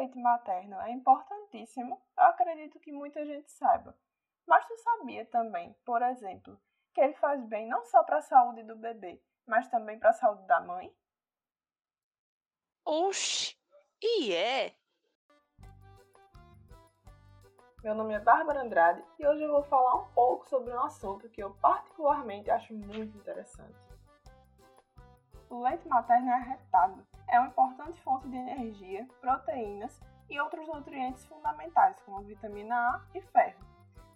leite materno é importantíssimo, eu acredito que muita gente saiba. Mas tu sabia também, por exemplo, que ele faz bem não só para a saúde do bebê, mas também para a saúde da mãe? Oxi, e é? Meu nome é Bárbara Andrade e hoje eu vou falar um pouco sobre um assunto que eu particularmente acho muito interessante. O leite materno é arretado. É uma importante fonte de energia, proteínas e outros nutrientes fundamentais, como vitamina A e ferro.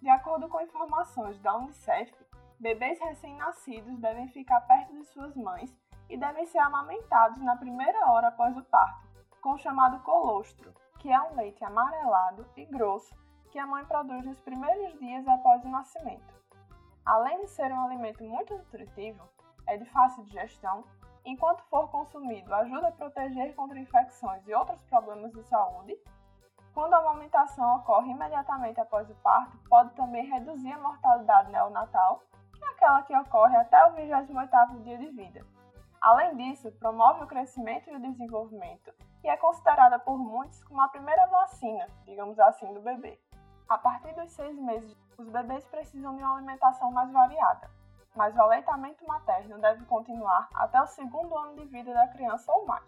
De acordo com informações da Unicef, bebês recém-nascidos devem ficar perto de suas mães e devem ser amamentados na primeira hora após o parto, com o chamado colostro, que é um leite amarelado e grosso que a mãe produz nos primeiros dias após o nascimento. Além de ser um alimento muito nutritivo, é de fácil digestão, enquanto for consumido ajuda a proteger contra infecções e outros problemas de saúde. Quando a amamentação ocorre imediatamente após o parto, pode também reduzir a mortalidade neonatal, que é aquela que ocorre até o 28º dia de vida. Além disso, promove o crescimento e o desenvolvimento e é considerada por muitos como a primeira vacina, digamos assim, do bebê. A partir dos seis meses, os bebês precisam de uma alimentação mais variada, mas o aleitamento materno deve continuar até o segundo ano de vida da criança ou mais.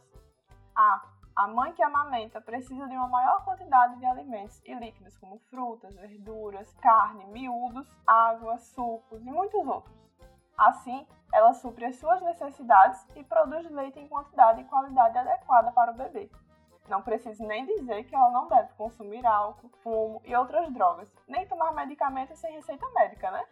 A. A mãe que amamenta precisa de uma maior quantidade de alimentos e líquidos, como frutas, verduras, carne, miúdos, água, sucos e muitos outros. Assim, ela supre as suas necessidades e produz leite em quantidade e qualidade adequada para o bebê. Não preciso nem dizer que ela não deve consumir álcool, fumo e outras drogas, nem tomar medicamentos sem receita médica, né?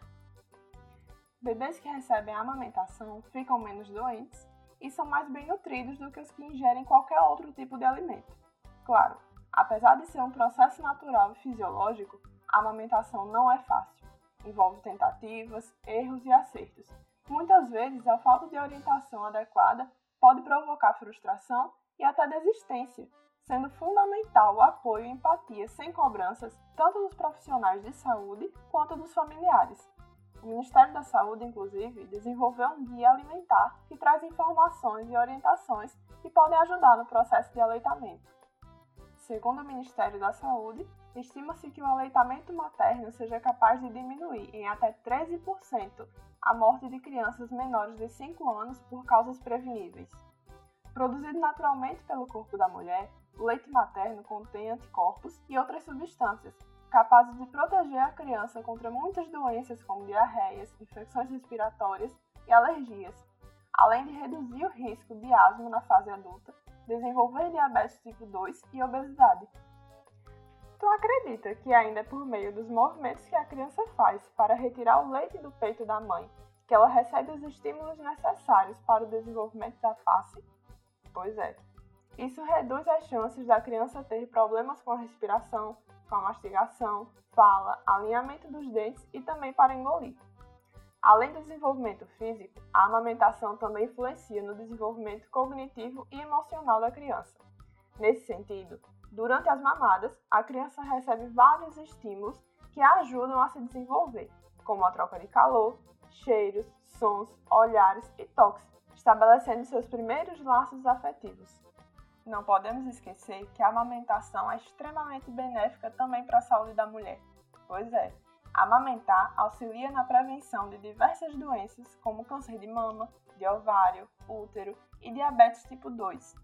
Bebês que recebem a amamentação ficam menos doentes e são mais bem nutridos do que os que ingerem qualquer outro tipo de alimento. Claro, apesar de ser um processo natural e fisiológico, a amamentação não é fácil. Envolve tentativas, erros e acertos. Muitas vezes, a falta de orientação adequada pode provocar frustração e até desistência, sendo fundamental o apoio e empatia sem cobranças, tanto dos profissionais de saúde quanto dos familiares. O Ministério da Saúde, inclusive, desenvolveu um guia alimentar que traz informações e orientações que podem ajudar no processo de aleitamento. Segundo o Ministério da Saúde, estima-se que o aleitamento materno seja capaz de diminuir em até 13% a morte de crianças menores de 5 anos por causas preveníveis. Produzido naturalmente pelo corpo da mulher, o leite materno contém anticorpos e outras substâncias capazes de proteger a criança contra muitas doenças como diarreias, infecções respiratórias e alergias, além de reduzir o risco de asma na fase adulta, desenvolver diabetes tipo 2 e obesidade. Tu acredita que ainda é por meio dos movimentos que a criança faz para retirar o leite do peito da mãe que ela recebe os estímulos necessários para o desenvolvimento da face? Pois é. Isso reduz as chances da criança ter problemas com a respiração, com a mastigação, fala, alinhamento dos dentes e também para engolir. Além do desenvolvimento físico, a amamentação também influencia no desenvolvimento cognitivo e emocional da criança. Nesse sentido, durante as mamadas, a criança recebe vários estímulos que a ajudam a se desenvolver, como a troca de calor, cheiros, sons, olhares e toques, estabelecendo seus primeiros laços afetivos. Não podemos esquecer que a amamentação é extremamente benéfica também para a saúde da mulher. Pois é, amamentar auxilia na prevenção de diversas doenças como câncer de mama, de ovário, útero e diabetes tipo 2.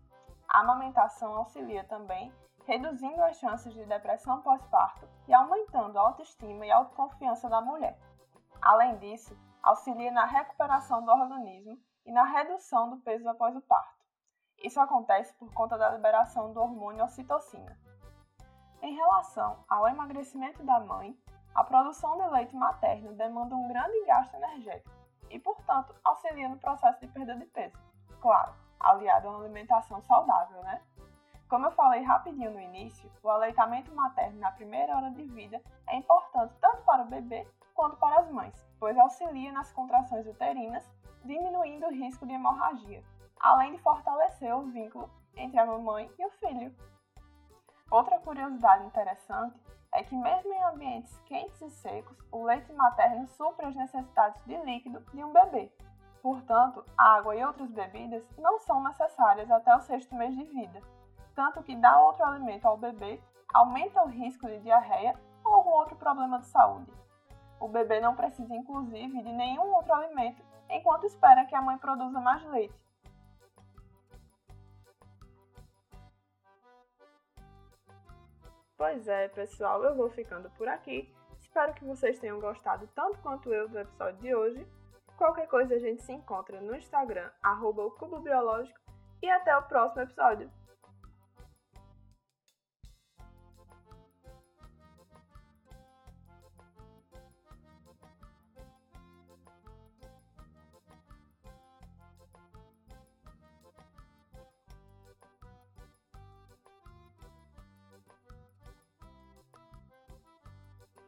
A amamentação auxilia também reduzindo as chances de depressão pós-parto e aumentando a autoestima e a autoconfiança da mulher. Além disso, auxilia na recuperação do organismo e na redução do peso após o parto. Isso acontece por conta da liberação do hormônio ocitocina. Em relação ao emagrecimento da mãe, a produção de leite materno demanda um grande gasto energético e, portanto, auxilia no processo de perda de peso. Claro, aliado a uma alimentação saudável, né? Como eu falei rapidinho no início, o aleitamento materno na primeira hora de vida é importante tanto para o bebê quanto para as mães, pois auxilia nas contrações uterinas diminuindo o risco de hemorragia, além de fortalecer o vínculo entre a mamãe e o filho. Outra curiosidade interessante é que, mesmo em ambientes quentes e secos, o leite materno supre as necessidades de líquido de um bebê. Portanto, água e outras bebidas não são necessárias até o sexto mês de vida. tanto que dar outro alimento ao bebê aumenta o risco de diarreia ou algum outro problema de saúde. O bebê não precisa, inclusive, de nenhum outro alimento enquanto espera que a mãe produza mais leite. Pois é, pessoal, eu vou ficando por aqui. Espero que vocês tenham gostado tanto quanto eu do episódio de hoje. Qualquer coisa a gente se encontra no Instagram, arroba o Cubo Biológico, e até o próximo episódio.